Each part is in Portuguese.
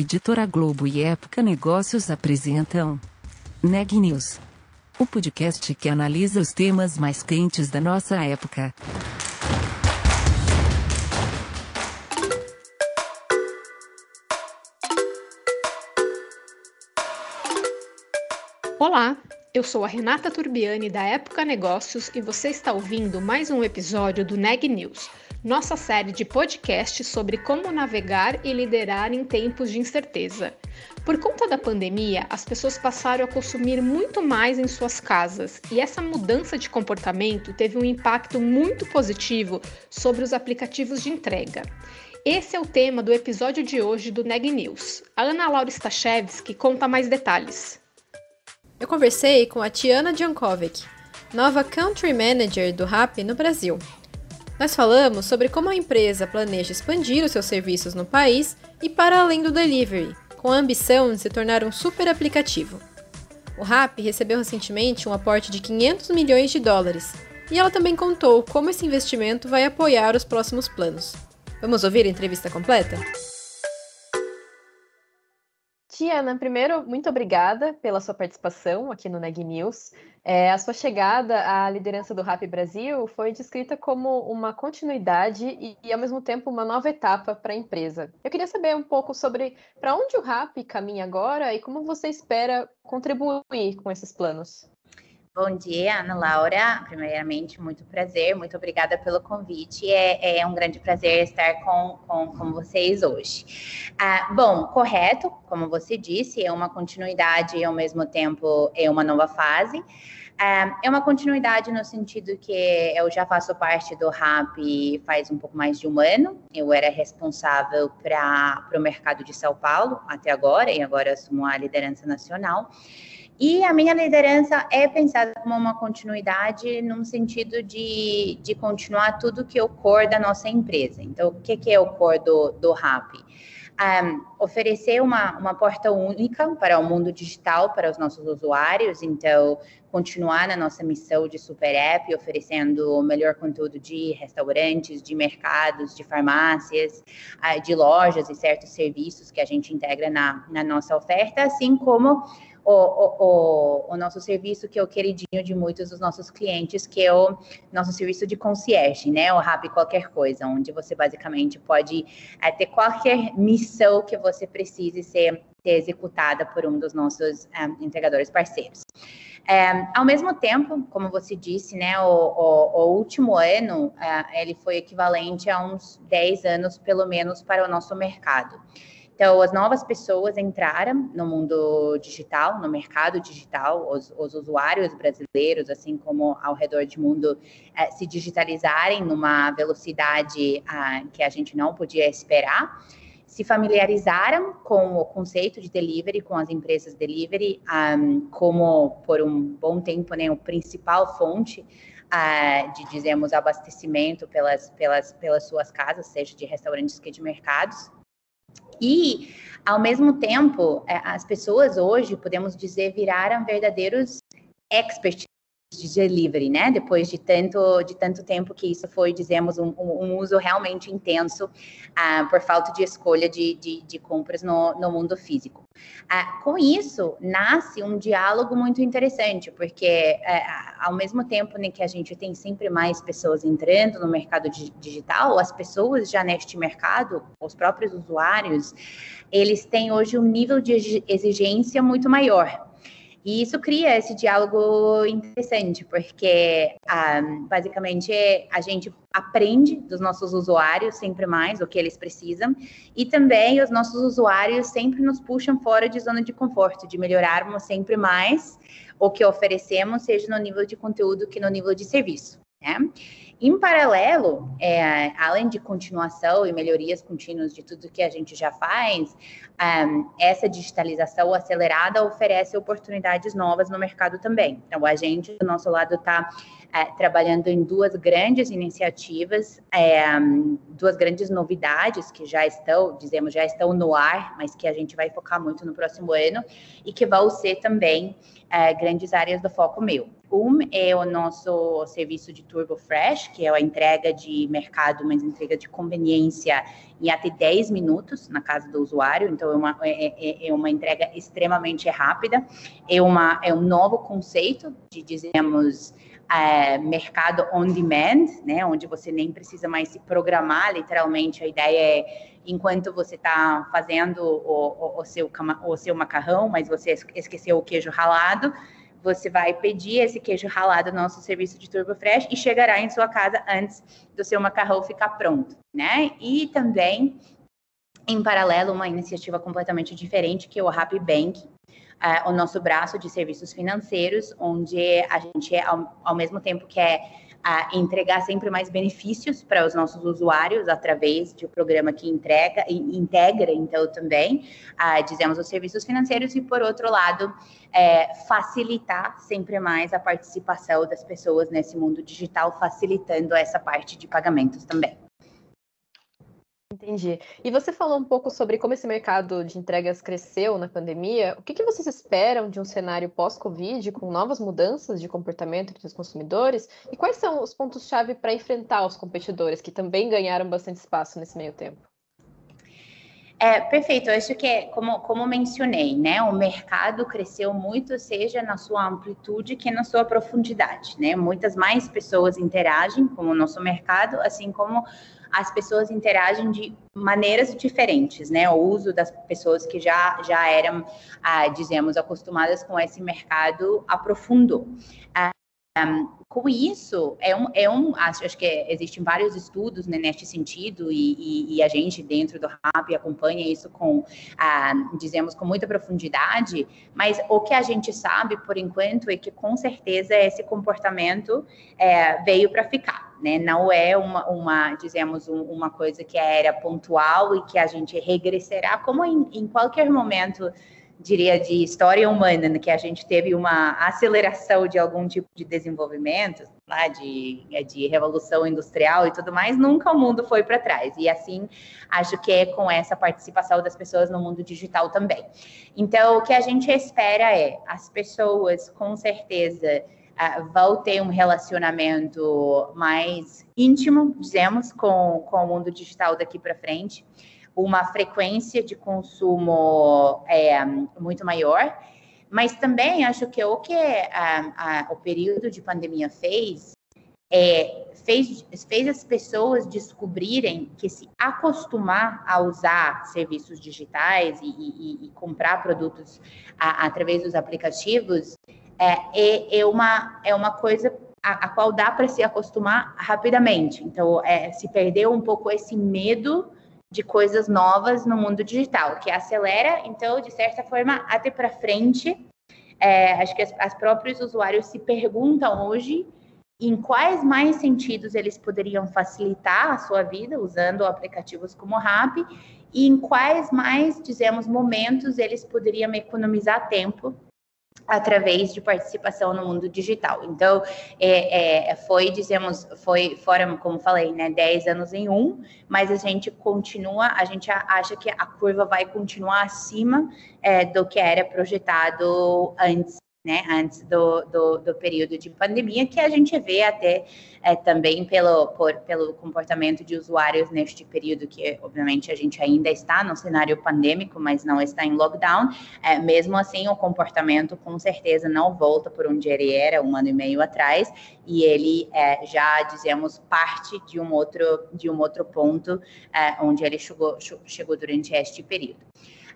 Editora Globo e Época Negócios apresentam Neg News, o podcast que analisa os temas mais quentes da nossa época. Olá, eu sou a Renata Turbiani da Época Negócios e você está ouvindo mais um episódio do Neg News nossa série de podcasts sobre como navegar e liderar em tempos de incerteza. Por conta da pandemia, as pessoas passaram a consumir muito mais em suas casas e essa mudança de comportamento teve um impacto muito positivo sobre os aplicativos de entrega. Esse é o tema do episódio de hoje do Neg News. A Ana Laura Stachewski conta mais detalhes. Eu conversei com a Tiana Jankovic, nova Country Manager do RAP no Brasil. Nós falamos sobre como a empresa planeja expandir os seus serviços no país e para além do delivery, com a ambição de se tornar um super aplicativo. O RAP recebeu recentemente um aporte de 500 milhões de dólares e ela também contou como esse investimento vai apoiar os próximos planos. Vamos ouvir a entrevista completa? Tiana, primeiro, muito obrigada pela sua participação aqui no Neg News. É, a sua chegada à liderança do Rap Brasil foi descrita como uma continuidade e, e ao mesmo tempo, uma nova etapa para a empresa. Eu queria saber um pouco sobre para onde o Rap caminha agora e como você espera contribuir com esses planos. Bom dia, Ana Laura. Primeiramente, muito prazer, muito obrigada pelo convite. É, é um grande prazer estar com, com, com vocês hoje. Ah, bom, correto, como você disse, é uma continuidade e ao mesmo tempo é uma nova fase. Ah, é uma continuidade no sentido que eu já faço parte do RAP faz um pouco mais de um ano. Eu era responsável para o mercado de São Paulo até agora, e agora assumo a liderança nacional. E a minha liderança é pensada como uma continuidade, num sentido de, de continuar tudo que é o core da nossa empresa. Então, o que, que é o core do, do RAP? Um, oferecer uma, uma porta única para o mundo digital, para os nossos usuários. Então, continuar na nossa missão de super app, oferecendo o melhor conteúdo de restaurantes, de mercados, de farmácias, uh, de lojas e certos serviços que a gente integra na, na nossa oferta, assim como o, o, o, nosso serviço que é o queridinho de muitos dos nossos clientes, que é o nosso serviço de concierge, né? O Rap Qualquer Coisa, onde você basicamente pode é, ter qualquer missão que você precise ser, ser executada por um dos nossos é, entregadores parceiros. É, ao mesmo tempo, como você disse, né, o, o, o último ano, é, ele foi equivalente a uns 10 anos, pelo menos, para o nosso mercado. Então, as novas pessoas entraram no mundo digital, no mercado digital, os, os usuários brasileiros, assim como ao redor do mundo, eh, se digitalizarem numa velocidade ah, que a gente não podia esperar, se familiarizaram com o conceito de delivery, com as empresas delivery, um, como por um bom tempo, né, o principal fonte uh, de, dizemos, abastecimento pelas, pelas, pelas suas casas, seja de restaurantes que de mercados. E, ao mesmo tempo, é, as pessoas hoje, podemos dizer, viraram verdadeiros experts de delivery, né? Depois de tanto, de tanto tempo que isso foi, dizemos, um, um uso realmente intenso uh, por falta de escolha de, de, de compras no, no, mundo físico. Uh, com isso, nasce um diálogo muito interessante, porque uh, ao mesmo tempo né, que a gente tem sempre mais pessoas entrando no mercado digital, as pessoas já neste mercado, os próprios usuários, eles têm hoje um nível de exigência muito maior. E isso cria esse diálogo interessante, porque ah, basicamente a gente aprende dos nossos usuários sempre mais o que eles precisam, e também os nossos usuários sempre nos puxam fora de zona de conforto, de melhorarmos sempre mais o que oferecemos, seja no nível de conteúdo que no nível de serviço. Né? Em paralelo, é, além de continuação e melhorias contínuas de tudo que a gente já faz, um, essa digitalização acelerada oferece oportunidades novas no mercado também. Então, a gente, do nosso lado, está é, trabalhando em duas grandes iniciativas, é, duas grandes novidades que já estão, dizemos, já estão no ar, mas que a gente vai focar muito no próximo ano e que vão ser também é, grandes áreas do foco meu. Um é o nosso serviço de Turbo Fresh, que é a entrega de mercado, mas entrega de conveniência em até 10 minutos na casa do usuário. Então, é uma, é, é, é uma entrega extremamente rápida. É, uma, é um novo conceito de, dizemos, é, mercado on demand, né, onde você nem precisa mais se programar, literalmente. A ideia é, enquanto você está fazendo o, o, o, seu, o seu macarrão, mas você esqueceu o queijo ralado, você vai pedir esse queijo ralado no nosso serviço de Turbo Fresh e chegará em sua casa antes do seu macarrão ficar pronto, né? E também, em paralelo, uma iniciativa completamente diferente, que é o Happy Bank, uh, o nosso braço de serviços financeiros, onde a gente, ao, ao mesmo tempo que é a entregar sempre mais benefícios para os nossos usuários através de um programa que entrega integra então também a, dizemos os serviços financeiros e por outro lado é, facilitar sempre mais a participação das pessoas nesse mundo digital facilitando essa parte de pagamentos também Entendi. E você falou um pouco sobre como esse mercado de entregas cresceu na pandemia. O que, que vocês esperam de um cenário pós-Covid, com novas mudanças de comportamento entre os consumidores? E quais são os pontos-chave para enfrentar os competidores, que também ganharam bastante espaço nesse meio tempo? É, perfeito. Eu acho que, é, como, como mencionei, né, o mercado cresceu muito, seja na sua amplitude que na sua profundidade, né? Muitas mais pessoas interagem com o nosso mercado, assim como as pessoas interagem de maneiras diferentes, né? O uso das pessoas que já, já eram, ah, dizemos, acostumadas com esse mercado aprofundou. Ah, um, com isso, é um, é um acho, acho que existem vários estudos né, neste sentido, e, e, e, a gente dentro do RAP acompanha isso com, ah, dizemos, com muita profundidade, mas o que a gente sabe, por enquanto, é que com certeza esse comportamento é, veio para ficar, né? Não é uma, uma dizemos, um, uma coisa que era pontual e que a gente regressará, como em, em qualquer momento diria, de história humana, né, que a gente teve uma aceleração de algum tipo de desenvolvimento, lá de, é, de revolução industrial e tudo mais, nunca o mundo foi para trás. E assim, acho que é com essa participação das pessoas no mundo digital também. Então, o que a gente espera é as pessoas, com certeza, uh, vão ter um relacionamento mais íntimo, dizemos, com, com o mundo digital daqui para frente uma frequência de consumo é, muito maior, mas também acho que o que a, a, o período de pandemia fez é, fez, fez as pessoas descobrirem que se acostumar a usar serviços digitais e, e, e comprar produtos a, através dos aplicativos é, é, é, uma, é uma coisa a, a qual dá para se acostumar rapidamente. Então, é, se perdeu um pouco esse medo de coisas novas no mundo digital, que acelera, então, de certa forma, até para frente. É, acho que as, as próprios usuários se perguntam hoje em quais mais sentidos eles poderiam facilitar a sua vida usando aplicativos como o Rap e em quais mais, dizemos, momentos eles poderiam economizar tempo através de participação no mundo digital. Então, é, é, foi, dizemos, foi, foram, como falei, né, 10 anos em um, mas a gente continua, a gente acha que a curva vai continuar acima é, do que era projetado antes né, antes do, do, do, período de pandemia, que a gente vê até é, também pelo, por, pelo comportamento de usuários neste período, que obviamente a gente ainda está no cenário pandêmico, mas não está em lockdown. É, mesmo assim, o comportamento com certeza não volta por onde ele era um ano e meio atrás, e ele é, já, dizemos, parte de um outro, de um outro ponto é, onde ele chegou, chegou durante este período.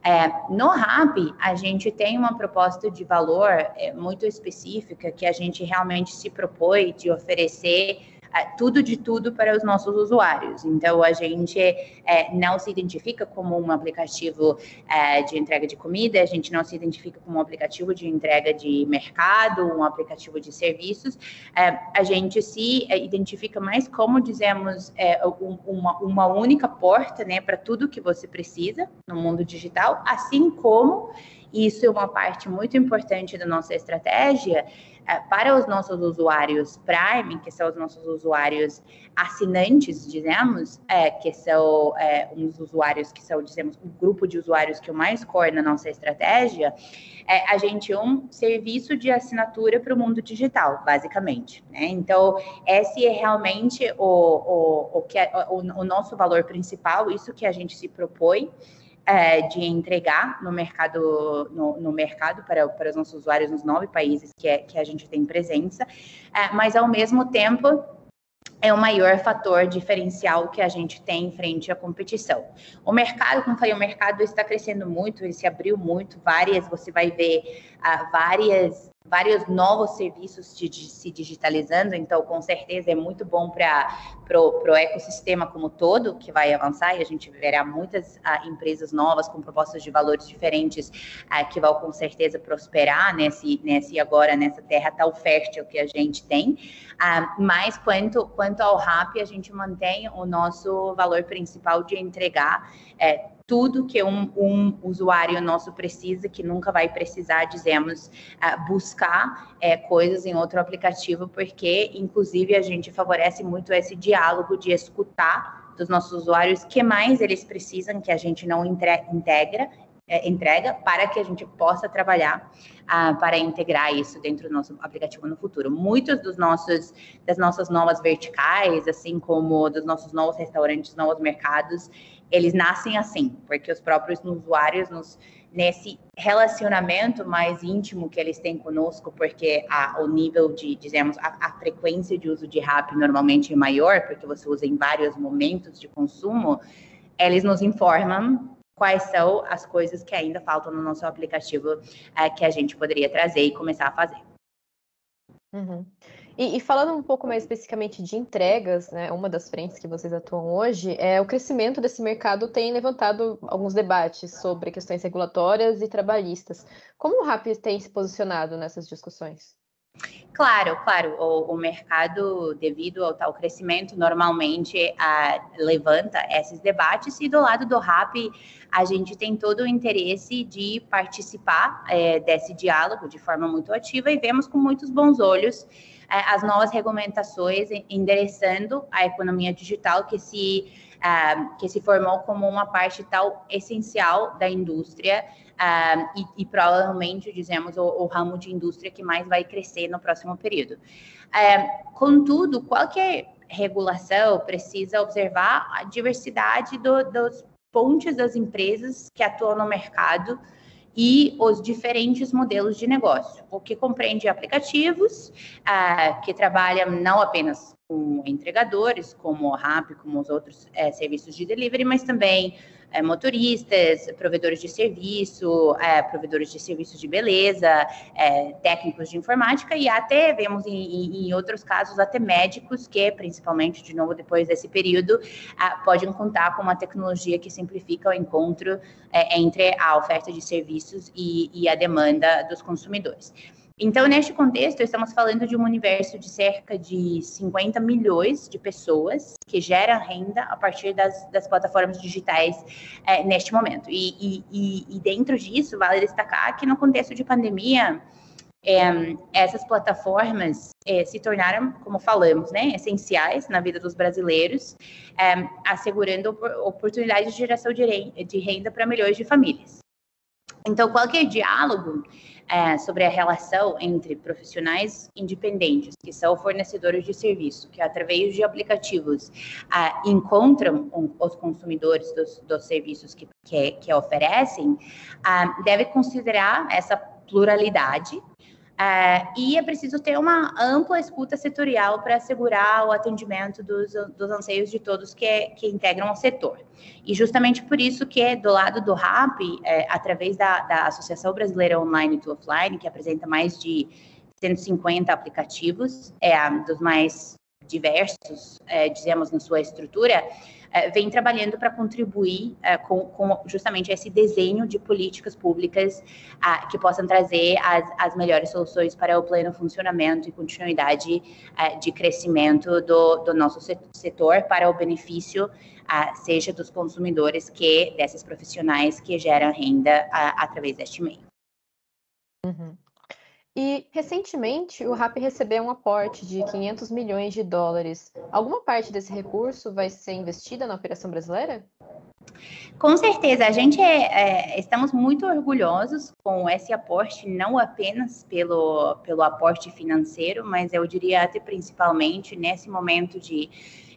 É, no RAP, a gente tem uma proposta de valor é, muito específica que a gente realmente se propõe de oferecer tudo de tudo para os nossos usuários. Então, a gente é, não se identifica como um aplicativo é, de entrega de comida, a gente não se identifica como um aplicativo de entrega de mercado, um aplicativo de serviços. É, a gente se é, identifica mais como, dizemos, é, um, uma, uma única porta né, para tudo que você precisa no mundo digital, assim como isso é uma parte muito importante da nossa estratégia é, para os nossos usuários Prime, que são os nossos usuários assinantes, dizemos, é, que são é, uns usuários que são, dizemos, o grupo de usuários que o mais core na nossa estratégia, é a gente um serviço de assinatura para o mundo digital, basicamente. Né? Então, esse é realmente o, o, o, que é, o, o nosso valor principal, isso que a gente se propõe é, de entregar no mercado, no, no, mercado para, para os nossos usuários nos nove países que, é, que a gente tem presença, é, mas ao mesmo tempo é o maior fator diferencial que a gente tem frente à competição. O mercado, como falei, o mercado está crescendo muito, ele se abriu muito, várias, você vai ver uh, várias vários novos serviços se digitalizando, então com certeza é muito bom para o ecossistema como todo, que vai avançar, e a gente verá muitas ah, empresas novas com propostas de valores diferentes ah, que vão com certeza prosperar nesse, nesse agora, nessa terra tão fértil que a gente tem. Ah, mas quanto, quanto ao RAP, a gente mantém o nosso valor principal de entregar é, tudo que um, um, usuário nosso precisa, que nunca vai precisar, dizemos, uh, buscar uh, coisas em outro aplicativo, porque, inclusive, a gente favorece muito esse diálogo de escutar dos nossos usuários que mais eles precisam, que a gente não integra, é, entrega para que a gente possa trabalhar ah, para integrar isso dentro do nosso aplicativo no futuro. Muitos dos nossos das nossas novas verticais, assim como dos nossos novos restaurantes, novos mercados, eles nascem assim, porque os próprios usuários nos nesse relacionamento mais íntimo que eles têm conosco, porque a, o nível de, dizemos, a, a, frequência de uso de RAP normalmente é maior, porque você usa em vários momentos de consumo, eles nos informam quais são as coisas que ainda faltam no nosso aplicativo é, que a gente poderia trazer e começar a fazer. Uhum. E, e, falando um pouco mais especificamente de entregas, né, uma das frentes que vocês atuam hoje, é o crescimento desse mercado tem levantado alguns debates sobre questões regulatórias e trabalhistas. Como o RAP tem se posicionado nessas discussões? Claro, claro, o, o, mercado, devido ao tal crescimento, normalmente levanta esses debates, e do lado do RAP, a gente tem todo o interesse de participar é, desse diálogo de forma muito ativa e vemos com muitos bons olhos é, as novas regulamentações endereçando a economia digital que se, uh, que se formou como uma parte tal essencial da indústria Uh, e, e, provavelmente, dizemos, o, o, ramo de indústria que mais vai crescer no próximo período. Uh, contudo, qualquer regulação precisa observar a diversidade do, dos pontes das empresas que atuam no mercado e os diferentes modelos de negócio, o que compreende aplicativos que trabalham não apenas com entregadores, como o RAP, como os outros uh, serviços de delivery, mas também é, motoristas, provedores de serviço, é, provedores de serviços de beleza, é, técnicos de informática e até vemos em, em, outros casos até médicos que, principalmente de novo depois desse período, podem contar com uma tecnologia que simplifica o encontro é, entre a oferta de serviços e, e a demanda dos consumidores. Então, neste contexto, estamos falando de um universo de cerca de 50 milhões de pessoas que geram renda a partir das, das plataformas digitais é, neste momento. E, e, e, dentro disso, vale destacar que no contexto de pandemia, é, essas plataformas é, se tornaram, como falamos, né, essenciais na vida dos brasileiros, é, assegurando oportunidades de geração de renda para milhões de famílias. Então, qualquer diálogo é, sobre a relação entre profissionais independentes, que são fornecedores de serviço, que através de aplicativos é, encontram os consumidores dos, dos serviços que, que, que oferecem, é, deve considerar essa pluralidade é, e é preciso ter uma ampla escuta setorial para assegurar o atendimento dos, dos anseios de todos que, que integram o setor. E justamente por isso que, do lado do RAP, é, através da, da Associação Brasileira Online to Offline, que apresenta mais de 150 aplicativos, é dos mais diversos, é, dizemos, na sua estrutura, é, vem trabalhando para contribuir é, com, com, justamente esse desenho de políticas públicas que possam trazer as, as, melhores soluções para o pleno funcionamento e continuidade é, de crescimento do, do, nosso setor para o benefício seja dos consumidores que desses profissionais que geram renda através deste meio. Uhum. E recentemente o RAP recebeu um aporte de 500 milhões de dólares. Alguma parte desse recurso vai ser investida na operação brasileira? Com certeza, a gente é, é, estamos muito orgulhosos com esse aporte, não apenas pelo, pelo aporte financeiro, mas eu diria até principalmente nesse momento de,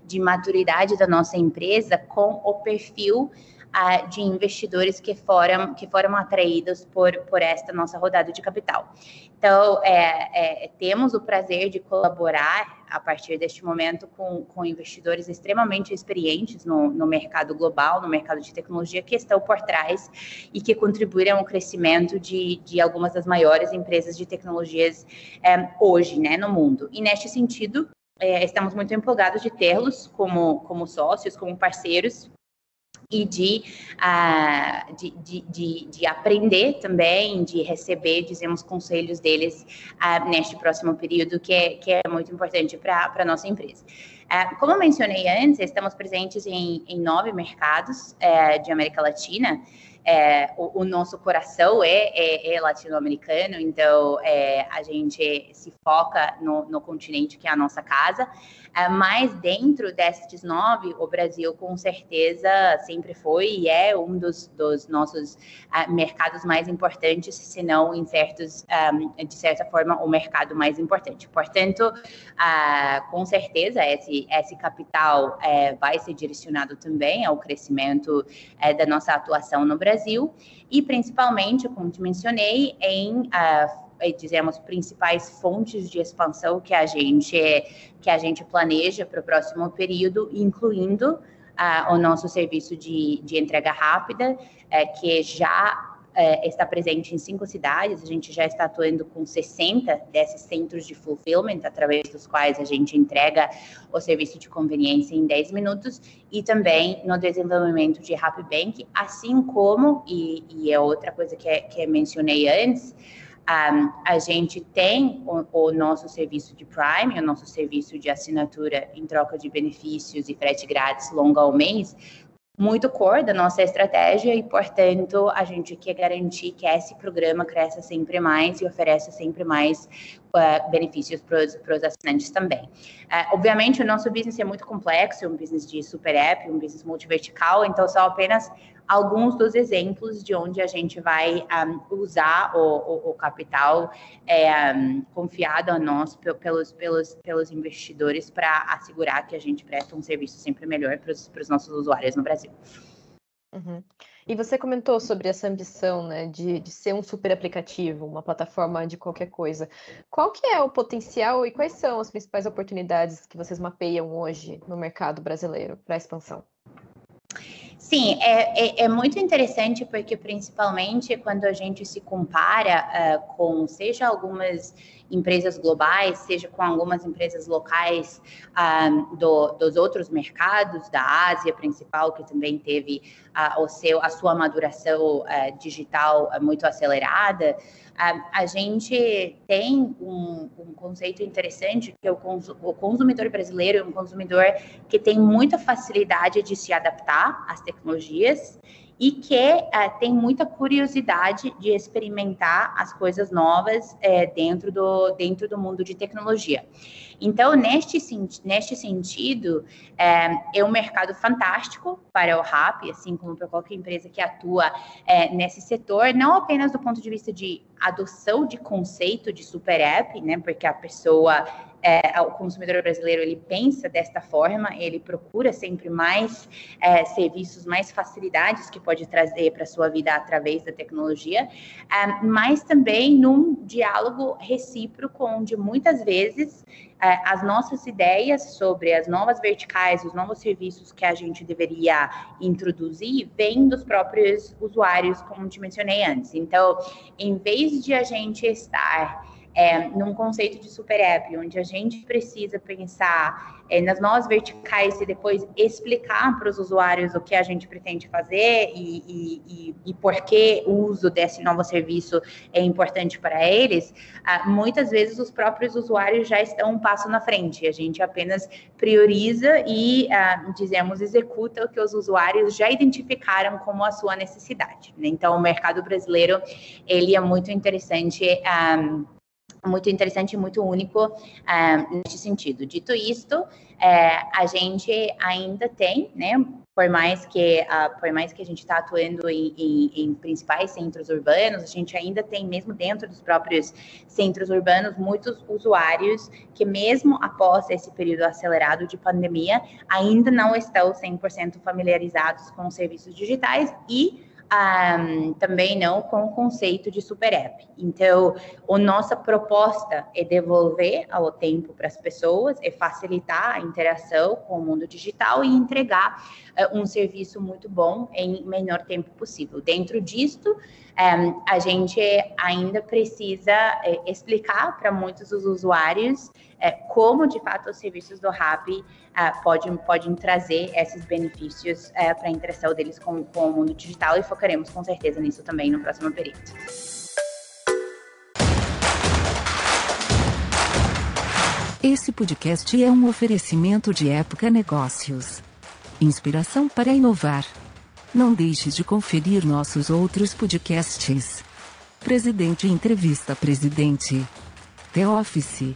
de maturidade da nossa empresa com o perfil uh, de investidores que foram, que foram atraídos por, por esta nossa rodada de capital. Então, é, é, temos o prazer de colaborar a partir deste momento com, com investidores extremamente experientes no, no mercado global, no mercado de tecnologia, que estão por trás e que contribuíram ao crescimento de, de algumas das maiores empresas de tecnologias é, hoje né, no mundo. E neste sentido, é, estamos muito empolgados de tê-los como, como sócios, como parceiros e de, uh, de, de, de, de, aprender também, de receber, dizemos, conselhos deles uh, neste próximo período, que é, que é muito importante para a nossa empresa. Uh, como eu mencionei antes, estamos presentes em, em nove mercados de América Latina, é, o, o, nosso coração é, é, é latino-americano, então é, a gente se foca no, no, continente que é a nossa casa, é, mas dentro destes nove, o Brasil com certeza sempre foi e é um dos, dos nossos uh, mercados mais importantes, se não em certos, um, de certa forma, o mercado mais importante. Portanto, uh, com certeza esse, esse capital vai ser direcionado também ao crescimento da nossa atuação no Brasil Brasil e principalmente, como te mencionei, em uh, dizemos principais fontes de expansão que a gente que a gente planeja para o próximo período, incluindo uh, o nosso serviço de, de entrega rápida, uh, que já é, está presente em cinco cidades, a gente já está atuando com 60 desses centros de fulfillment, através dos quais a gente entrega o serviço de conveniência em 10 minutos, e também no desenvolvimento de Happy Bank, assim como, e, e é outra coisa que, é, que eu mencionei antes, um, a gente tem o, o, nosso serviço de Prime, o nosso serviço de assinatura em troca de benefícios e frete grátis longo ao mês, muito core da nossa estratégia e, portanto, a gente quer garantir que esse programa cresça sempre mais e ofereça sempre mais uh, benefícios para os assinantes também. Uh, obviamente, o nosso business é muito complexo, é um business de super app, um business multivertical, então só apenas alguns dos exemplos de onde a gente vai um, usar o, o, o capital é, um, confiado a nós pelos, pelos, pelos investidores para assegurar que a gente presta um serviço sempre melhor para os nossos usuários no Brasil. Uhum. E você comentou sobre essa ambição né, de, de ser um super aplicativo, uma plataforma de qualquer coisa. Qual que é o potencial e quais são as principais oportunidades que vocês mapeiam hoje no mercado brasileiro para expansão? Sim, é, é, é, muito interessante porque, principalmente, quando a gente se compara uh, com, seja algumas empresas globais, seja com algumas empresas locais uh, do, dos outros mercados, da Ásia principal, que também teve uh, o seu, a sua maduração digital muito acelerada, a gente tem um, um, conceito interessante que é o, o consumidor brasileiro é um consumidor que tem muita facilidade de se adaptar às tecnologias e que é, tem muita curiosidade de experimentar as coisas novas é, dentro, do, dentro do mundo de tecnologia. Então, neste, neste sentido, é, é um mercado fantástico para o RAP, assim como para qualquer empresa que atua é, nesse setor, não apenas do ponto de vista de adoção de conceito de super app, né, porque a pessoa é, o consumidor brasileiro ele pensa desta forma, ele procura sempre mais é, serviços, mais facilidades que pode trazer para a sua vida através da tecnologia, é, mas também num diálogo recíproco, onde muitas vezes as nossas ideias sobre as novas verticais, os novos serviços que a gente deveria introduzir, vêm dos próprios usuários, como te mencionei antes. Então, em vez de a gente estar é, num conceito de super app, onde a gente precisa pensar é, nas novas verticais e depois explicar para os usuários o que a gente pretende fazer e, e, e, e por que o uso desse novo serviço é importante para eles, ah, muitas vezes os próprios usuários já estão um passo na frente. A gente apenas prioriza e, ah, dizemos, executa o que os usuários já identificaram como a sua necessidade. Né? Então, o mercado brasileiro, ele é muito interessante. Ah, muito interessante e muito único uh, nesse sentido. Dito isto, uh, a gente ainda tem, né, por mais que uh, por mais que a gente está atuando em, em, em, principais centros urbanos, a gente ainda tem mesmo dentro dos próprios centros urbanos muitos usuários que mesmo após esse período acelerado de pandemia ainda não estão 100% familiarizados com os serviços digitais e um, também não com o conceito de super app. Então, a nossa proposta é devolver ao tempo para as pessoas, é facilitar a interação com o mundo digital e entregar uh, um serviço muito bom em menor tempo possível. Dentro disto, um, a gente ainda precisa é, explicar para muitos dos usuários é, como, de fato, os serviços do RAP uh, podem, podem trazer esses benefícios uh, para a interação deles com, com o mundo digital e focaremos com certeza nisso também no próximo período. Esse podcast é um oferecimento de Época Negócios. Inspiração para inovar. Não deixe de conferir nossos outros podcasts. Presidente Entrevista Presidente. The Office.